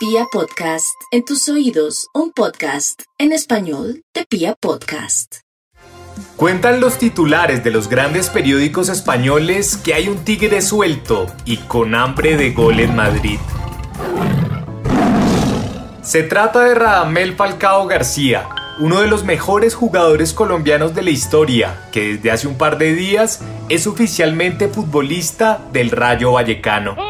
Pia Podcast, en tus oídos, un podcast en español de Pia Podcast. Cuentan los titulares de los grandes periódicos españoles que hay un tigre suelto y con hambre de gol en Madrid. Se trata de Radamel Falcao García, uno de los mejores jugadores colombianos de la historia, que desde hace un par de días es oficialmente futbolista del Rayo Vallecano.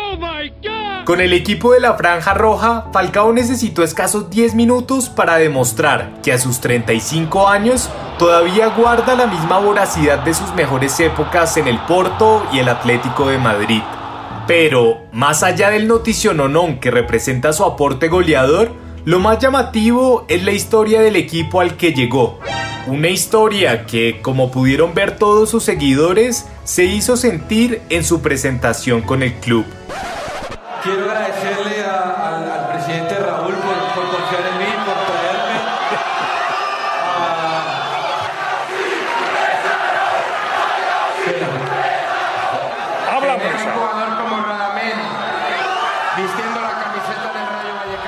Con el equipo de la Franja Roja, Falcao necesitó escasos 10 minutos para demostrar que a sus 35 años todavía guarda la misma voracidad de sus mejores épocas en el Porto y el Atlético de Madrid. Pero, más allá del noticiononón que representa su aporte goleador, lo más llamativo es la historia del equipo al que llegó. Una historia que, como pudieron ver todos sus seguidores, se hizo sentir en su presentación con el club. Quiero agradecerle al, presidente Raúl por, confiar en mí, por traerme.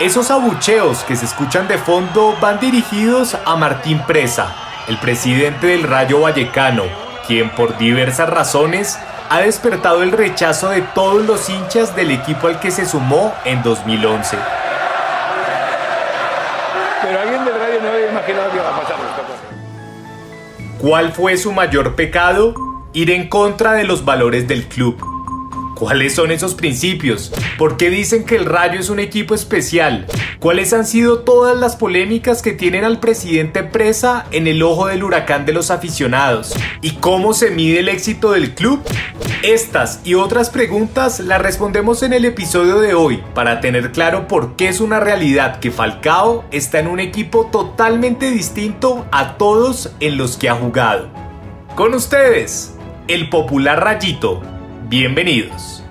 Esos abucheos que se escuchan de fondo van dirigidos a Martín Presa, el presidente del Rayo Vallecano, quien por diversas razones ha despertado el rechazo de todos los hinchas del equipo al que se sumó en 2011. Pero alguien del radio no había imaginado que iba a pasar ¿Cuál fue su mayor pecado? Ir en contra de los valores del club. ¿Cuáles son esos principios? ¿Por qué dicen que el Rayo es un equipo especial? ¿Cuáles han sido todas las polémicas que tienen al presidente presa en el ojo del huracán de los aficionados? ¿Y cómo se mide el éxito del club? Estas y otras preguntas las respondemos en el episodio de hoy para tener claro por qué es una realidad que Falcao está en un equipo totalmente distinto a todos en los que ha jugado. Con ustedes, el popular Rayito. Bienvenidos.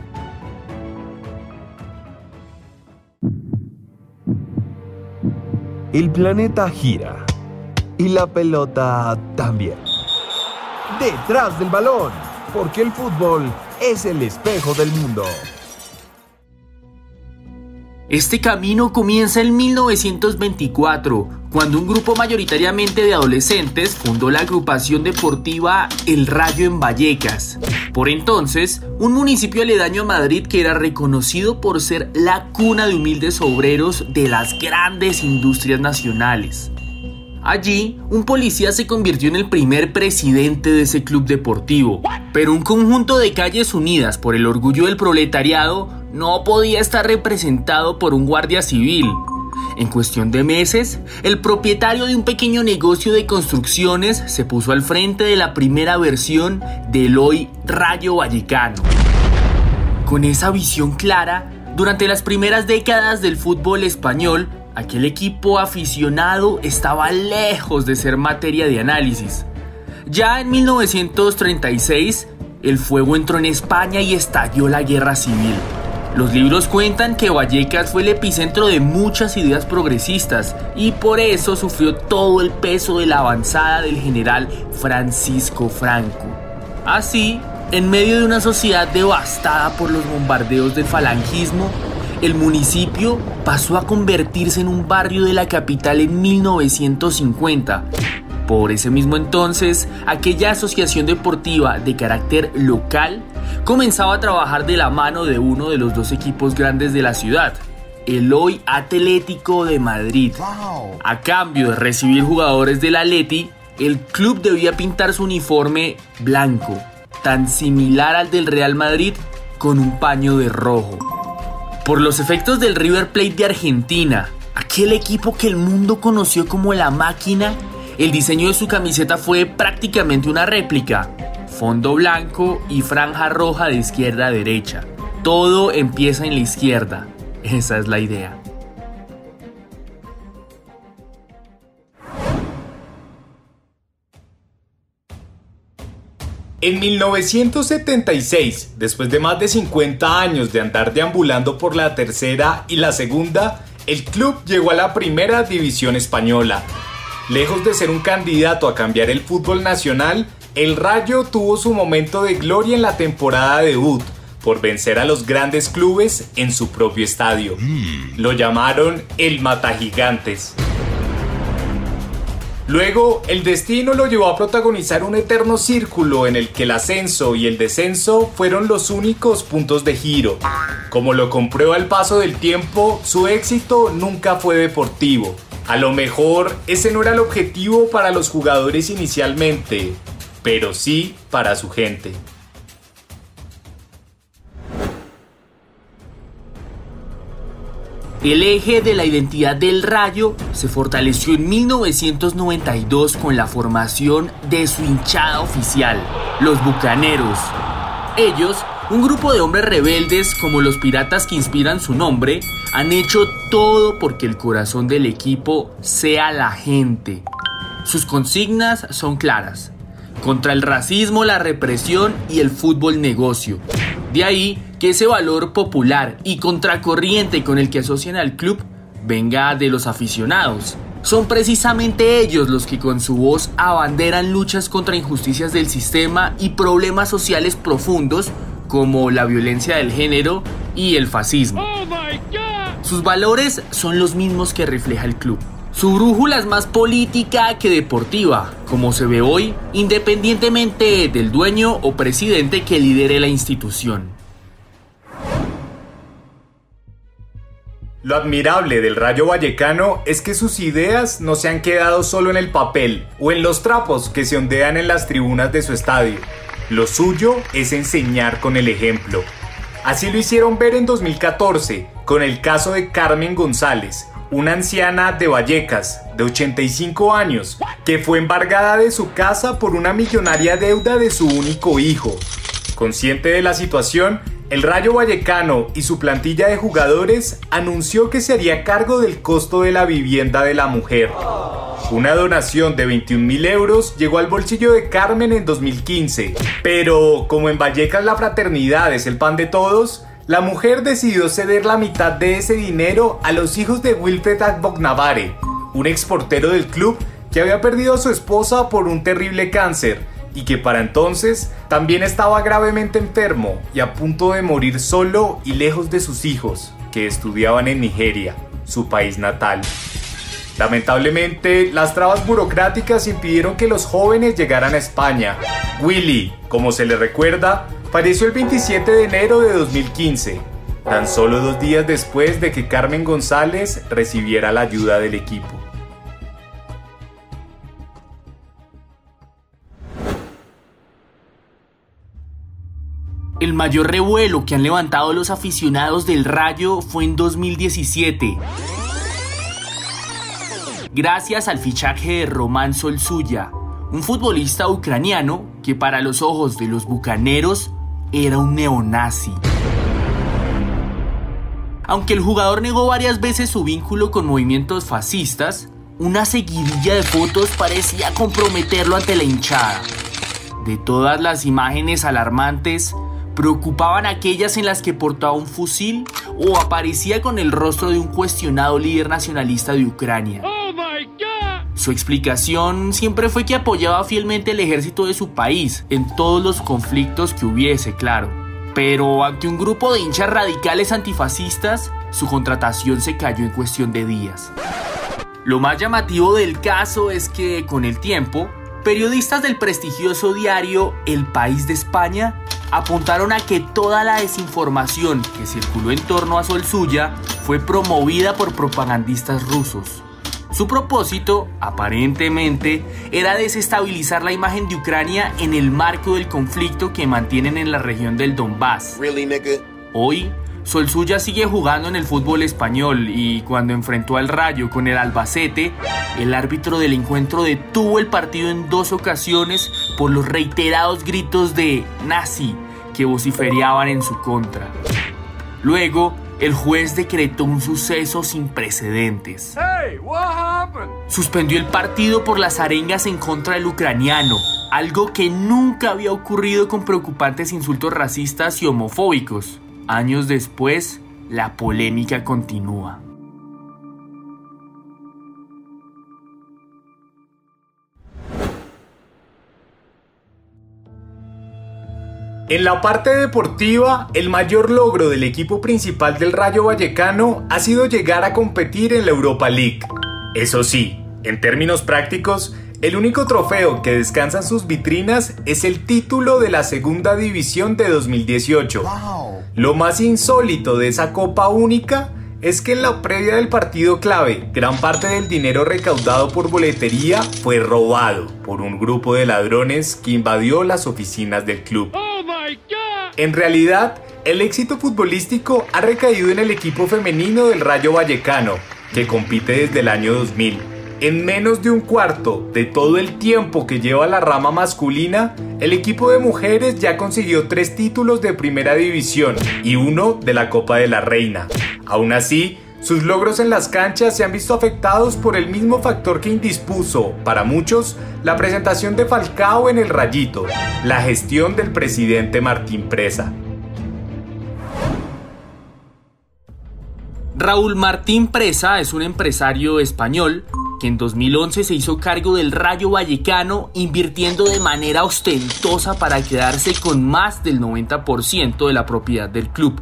El planeta gira y la pelota también. Detrás del balón porque el fútbol es el espejo del mundo. Este camino comienza en 1924, cuando un grupo mayoritariamente de adolescentes fundó la agrupación deportiva El Rayo en Vallecas. Por entonces, un municipio aledaño a Madrid que era reconocido por ser la cuna de humildes obreros de las grandes industrias nacionales. Allí, un policía se convirtió en el primer presidente de ese club deportivo, pero un conjunto de calles unidas por el orgullo del proletariado no podía estar representado por un guardia civil. En cuestión de meses, el propietario de un pequeño negocio de construcciones se puso al frente de la primera versión del hoy Rayo Vallecano. Con esa visión clara, durante las primeras décadas del fútbol español, aquel equipo aficionado estaba lejos de ser materia de análisis. Ya en 1936, el fuego entró en España y estalló la guerra civil. Los libros cuentan que Vallecas fue el epicentro de muchas ideas progresistas y por eso sufrió todo el peso de la avanzada del general Francisco Franco. Así, en medio de una sociedad devastada por los bombardeos del falangismo, el municipio pasó a convertirse en un barrio de la capital en 1950. Por ese mismo entonces, aquella asociación deportiva de carácter local comenzaba a trabajar de la mano de uno de los dos equipos grandes de la ciudad, el hoy Atlético de Madrid. A cambio de recibir jugadores del Atleti, el club debía pintar su uniforme blanco, tan similar al del Real Madrid, con un paño de rojo. Por los efectos del River Plate de Argentina, aquel equipo que el mundo conoció como la máquina, el diseño de su camiseta fue prácticamente una réplica. Fondo blanco y franja roja de izquierda a derecha. Todo empieza en la izquierda. Esa es la idea. En 1976, después de más de 50 años de andar deambulando por la tercera y la segunda, el club llegó a la primera división española. Lejos de ser un candidato a cambiar el fútbol nacional, el Rayo tuvo su momento de gloria en la temporada debut, por vencer a los grandes clubes en su propio estadio. Lo llamaron el Matagigantes. Luego, el destino lo llevó a protagonizar un eterno círculo en el que el ascenso y el descenso fueron los únicos puntos de giro. Como lo comprueba el paso del tiempo, su éxito nunca fue deportivo. A lo mejor ese no era el objetivo para los jugadores inicialmente, pero sí para su gente. El eje de la identidad del Rayo se fortaleció en 1992 con la formación de su hinchada oficial, los Bucaneros. Ellos, un grupo de hombres rebeldes como los piratas que inspiran su nombre, han hecho todo porque el corazón del equipo sea la gente. Sus consignas son claras. Contra el racismo, la represión y el fútbol negocio. De ahí que ese valor popular y contracorriente con el que asocian al club venga de los aficionados. Son precisamente ellos los que con su voz abanderan luchas contra injusticias del sistema y problemas sociales profundos como la violencia del género y el fascismo. Sus valores son los mismos que refleja el club. Su brújula es más política que deportiva, como se ve hoy, independientemente del dueño o presidente que lidere la institución. Lo admirable del Rayo Vallecano es que sus ideas no se han quedado solo en el papel o en los trapos que se ondean en las tribunas de su estadio. Lo suyo es enseñar con el ejemplo. Así lo hicieron ver en 2014 con el caso de Carmen González, una anciana de Vallecas de 85 años que fue embargada de su casa por una millonaria deuda de su único hijo. Consciente de la situación, el Rayo Vallecano y su plantilla de jugadores anunció que se haría cargo del costo de la vivienda de la mujer. Una donación de 21 mil euros llegó al bolsillo de Carmen en 2015, pero como en Vallecas la fraternidad es el pan de todos, la mujer decidió ceder la mitad de ese dinero a los hijos de Wilfred Agbognavare, un exportero del club que había perdido a su esposa por un terrible cáncer y que para entonces también estaba gravemente enfermo y a punto de morir solo y lejos de sus hijos, que estudiaban en Nigeria, su país natal. Lamentablemente, las trabas burocráticas impidieron que los jóvenes llegaran a España. Willy, como se le recuerda, falleció el 27 de enero de 2015, tan solo dos días después de que Carmen González recibiera la ayuda del equipo. El mayor revuelo que han levantado los aficionados del Rayo fue en 2017. Gracias al fichaje de Román Solsuya, un futbolista ucraniano que para los ojos de los bucaneros era un neonazi. Aunque el jugador negó varias veces su vínculo con movimientos fascistas, una seguidilla de fotos parecía comprometerlo ante la hinchada. De todas las imágenes alarmantes, preocupaban aquellas en las que portaba un fusil o aparecía con el rostro de un cuestionado líder nacionalista de Ucrania. Su explicación siempre fue que apoyaba fielmente el ejército de su país en todos los conflictos que hubiese, claro. Pero ante un grupo de hinchas radicales antifascistas, su contratación se cayó en cuestión de días. Lo más llamativo del caso es que, con el tiempo, periodistas del prestigioso diario El País de España apuntaron a que toda la desinformación que circuló en torno a Sol Suya fue promovida por propagandistas rusos. Su propósito, aparentemente, era desestabilizar la imagen de Ucrania en el marco del conflicto que mantienen en la región del Donbass. Hoy, Sol Suya sigue jugando en el fútbol español y cuando enfrentó al Rayo con el Albacete, el árbitro del encuentro detuvo el partido en dos ocasiones por los reiterados gritos de nazi que vociferiaban en su contra. Luego, el juez decretó un suceso sin precedentes. Suspendió el partido por las arengas en contra del ucraniano, algo que nunca había ocurrido con preocupantes insultos racistas y homofóbicos. Años después, la polémica continúa. En la parte deportiva, el mayor logro del equipo principal del Rayo Vallecano ha sido llegar a competir en la Europa League. Eso sí, en términos prácticos, el único trofeo que descansa en sus vitrinas es el título de la Segunda División de 2018. Lo más insólito de esa Copa Única es que en la previa del partido clave, gran parte del dinero recaudado por boletería fue robado por un grupo de ladrones que invadió las oficinas del club. En realidad, el éxito futbolístico ha recaído en el equipo femenino del Rayo Vallecano, que compite desde el año 2000. En menos de un cuarto de todo el tiempo que lleva la rama masculina, el equipo de mujeres ya consiguió tres títulos de primera división y uno de la Copa de la Reina. Aún así, sus logros en las canchas se han visto afectados por el mismo factor que indispuso, para muchos, la presentación de Falcao en el Rayito, la gestión del presidente Martín Presa. Raúl Martín Presa es un empresario español que en 2011 se hizo cargo del Rayo Vallecano invirtiendo de manera ostentosa para quedarse con más del 90% de la propiedad del club.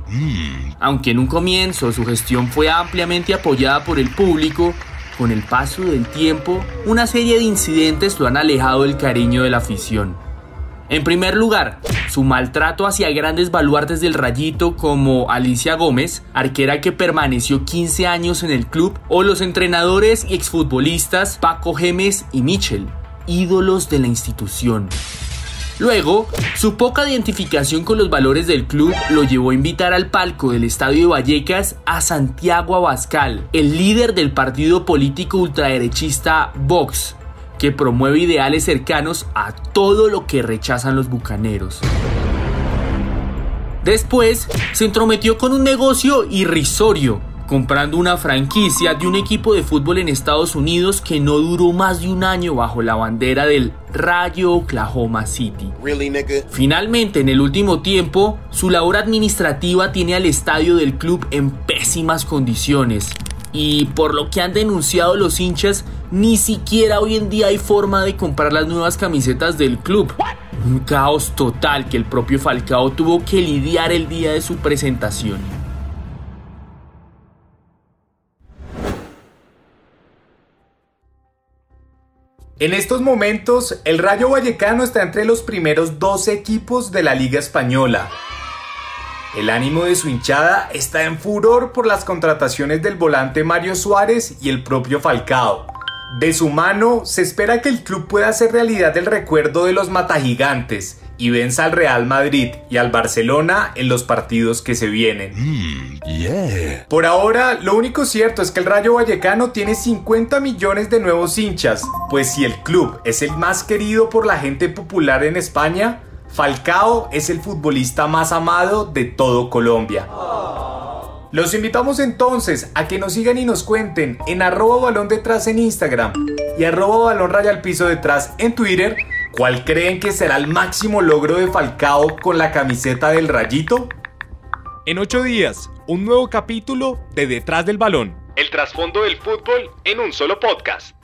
Aunque en un comienzo su gestión fue ampliamente apoyada por el público, con el paso del tiempo, una serie de incidentes lo han alejado del cariño de la afición. En primer lugar, su maltrato hacia grandes baluartes del rayito como Alicia Gómez, arquera que permaneció 15 años en el club, o los entrenadores y exfutbolistas Paco Gemes y Michel, ídolos de la institución. Luego, su poca identificación con los valores del club lo llevó a invitar al palco del Estadio de Vallecas a Santiago Abascal, el líder del partido político ultraderechista Vox, que promueve ideales cercanos a todo lo que rechazan los bucaneros. Después se entrometió con un negocio irrisorio, comprando una franquicia de un equipo de fútbol en Estados Unidos que no duró más de un año bajo la bandera del Rayo Oklahoma City. Finalmente, en el último tiempo, su labor administrativa tiene al estadio del club en pésimas condiciones, y por lo que han denunciado los hinchas, ni siquiera hoy en día hay forma de comprar las nuevas camisetas del club. Un caos total que el propio Falcao tuvo que lidiar el día de su presentación. En estos momentos, el Rayo Vallecano está entre los primeros 12 equipos de la Liga Española. El ánimo de su hinchada está en furor por las contrataciones del volante Mario Suárez y el propio Falcao. De su mano, se espera que el club pueda hacer realidad el recuerdo de los matagigantes y venza al Real Madrid y al Barcelona en los partidos que se vienen. Por ahora, lo único cierto es que el Rayo Vallecano tiene 50 millones de nuevos hinchas, pues si el club es el más querido por la gente popular en España, Falcao es el futbolista más amado de todo Colombia. Los invitamos entonces a que nos sigan y nos cuenten en arroba balón detrás en Instagram y arroba balón al piso detrás en Twitter cuál creen que será el máximo logro de Falcao con la camiseta del rayito. En ocho días, un nuevo capítulo de Detrás del Balón. El trasfondo del fútbol en un solo podcast.